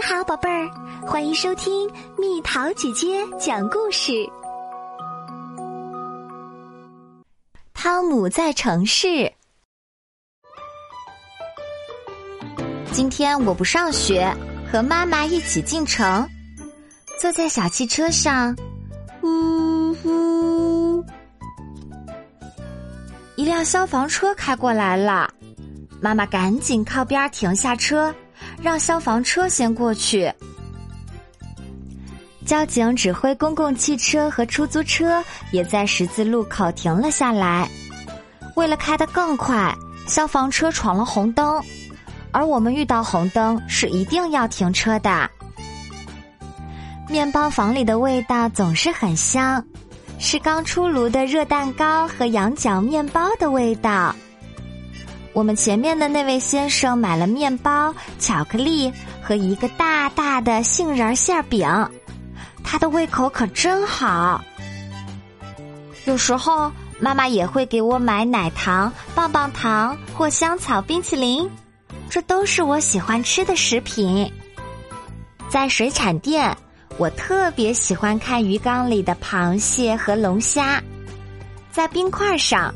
你好，宝贝儿，欢迎收听蜜桃姐姐讲故事。汤姆在城市。今天我不上学，和妈妈一起进城，坐在小汽车上，呜呼！一辆消防车开过来了，妈妈赶紧靠边停下车。让消防车先过去。交警指挥公共汽车和出租车也在十字路口停了下来。为了开得更快，消防车闯了红灯，而我们遇到红灯是一定要停车的。面包房里的味道总是很香，是刚出炉的热蛋糕和羊角面包的味道。我们前面的那位先生买了面包、巧克力和一个大大的杏仁馅饼，他的胃口可真好。有时候妈妈也会给我买奶糖、棒棒糖或香草冰淇淋，这都是我喜欢吃的食品。在水产店，我特别喜欢看鱼缸里的螃蟹和龙虾。在冰块上，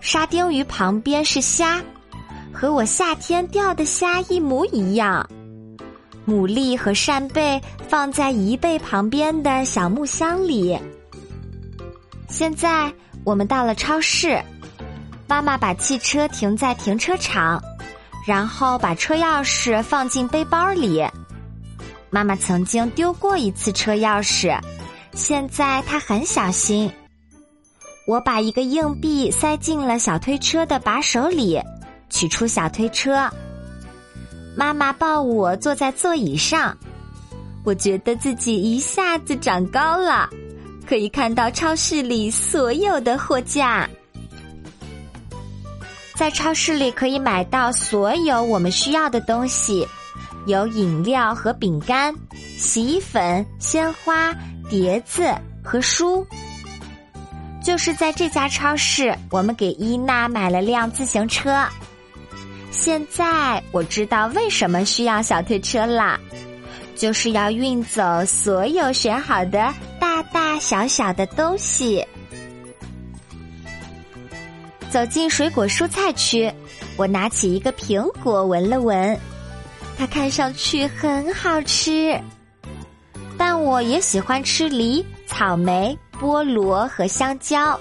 沙丁鱼旁边是虾。和我夏天钓的虾一模一样，牡蛎和扇贝放在贻贝旁边的小木箱里。现在我们到了超市，妈妈把汽车停在停车场，然后把车钥匙放进背包里。妈妈曾经丢过一次车钥匙，现在她很小心。我把一个硬币塞进了小推车的把手里。取出小推车，妈妈抱我坐在座椅上，我觉得自己一下子长高了，可以看到超市里所有的货架。在超市里可以买到所有我们需要的东西，有饮料和饼干、洗衣粉、鲜花、碟子和书。就是在这家超市，我们给伊娜买了辆自行车。现在我知道为什么需要小推车啦，就是要运走所有选好的大大小小的东西。走进水果蔬菜区，我拿起一个苹果闻了闻，它看上去很好吃，但我也喜欢吃梨、草莓、菠萝和香蕉。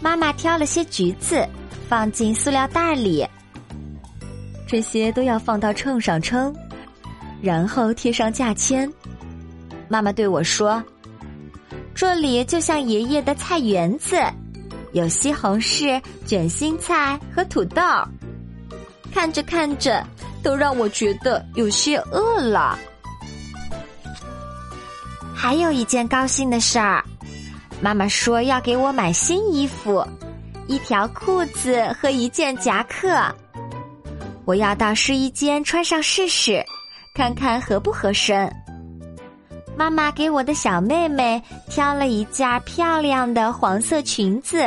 妈妈挑了些橘子，放进塑料袋里。这些都要放到秤上称，然后贴上价签。妈妈对我说：“这里就像爷爷的菜园子，有西红柿、卷心菜和土豆。”看着看着，都让我觉得有些饿了。还有一件高兴的事儿，妈妈说要给我买新衣服，一条裤子和一件夹克。我要到试衣间穿上试试，看看合不合身。妈妈给我的小妹妹挑了一件漂亮的黄色裙子，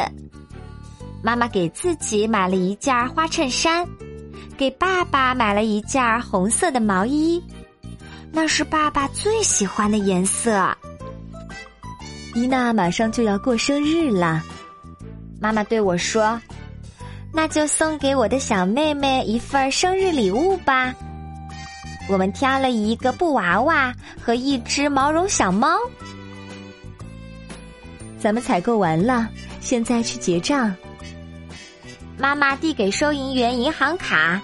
妈妈给自己买了一件花衬衫，给爸爸买了一件红色的毛衣，那是爸爸最喜欢的颜色。伊娜马上就要过生日了，妈妈对我说。那就送给我的小妹妹一份生日礼物吧。我们挑了一个布娃娃和一只毛绒小猫。咱们采购完了，现在去结账。妈妈递给收银员银行卡，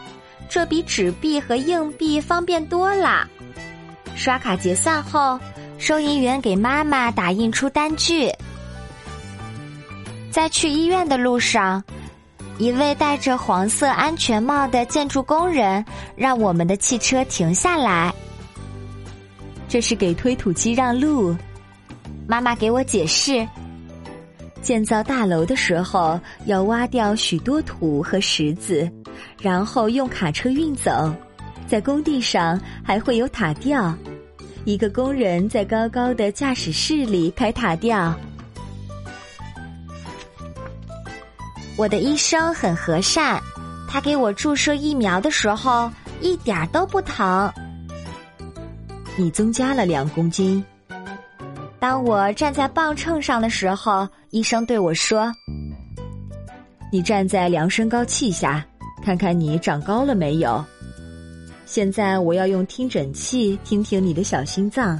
这比纸币和硬币方便多了。刷卡结算后，收银员给妈妈打印出单据。在去医院的路上。一位戴着黄色安全帽的建筑工人让我们的汽车停下来。这是给推土机让路。妈妈给我解释：建造大楼的时候要挖掉许多土和石子，然后用卡车运走。在工地上还会有塔吊，一个工人在高高的驾驶室里开塔吊。我的医生很和善，他给我注射疫苗的时候一点都不疼。你增加了两公斤。当我站在磅秤上的时候，医生对我说：“你站在量身高器下，看看你长高了没有。现在我要用听诊器听听你的小心脏。”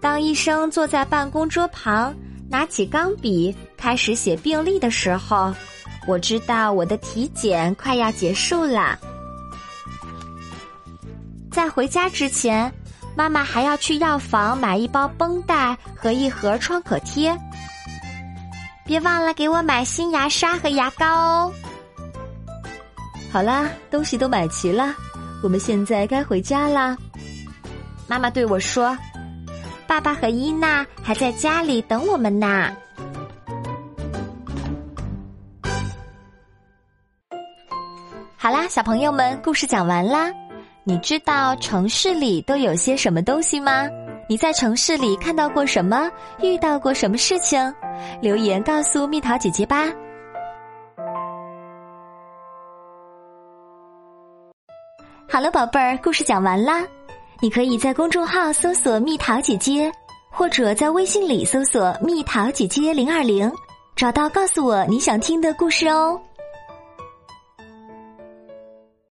当医生坐在办公桌旁，拿起钢笔开始写病历的时候，我知道我的体检快要结束了。在回家之前，妈妈还要去药房买一包绷带和一盒创可贴。别忘了给我买新牙刷和牙膏哦。好啦，东西都买齐了，我们现在该回家啦。妈妈对我说。爸爸和伊娜还在家里等我们呢。好啦，小朋友们，故事讲完啦。你知道城市里都有些什么东西吗？你在城市里看到过什么？遇到过什么事情？留言告诉蜜桃姐姐吧。好了，宝贝儿，故事讲完啦。你可以在公众号搜索“蜜桃姐姐”，或者在微信里搜索“蜜桃姐姐零二零”，找到告诉我你想听的故事哦。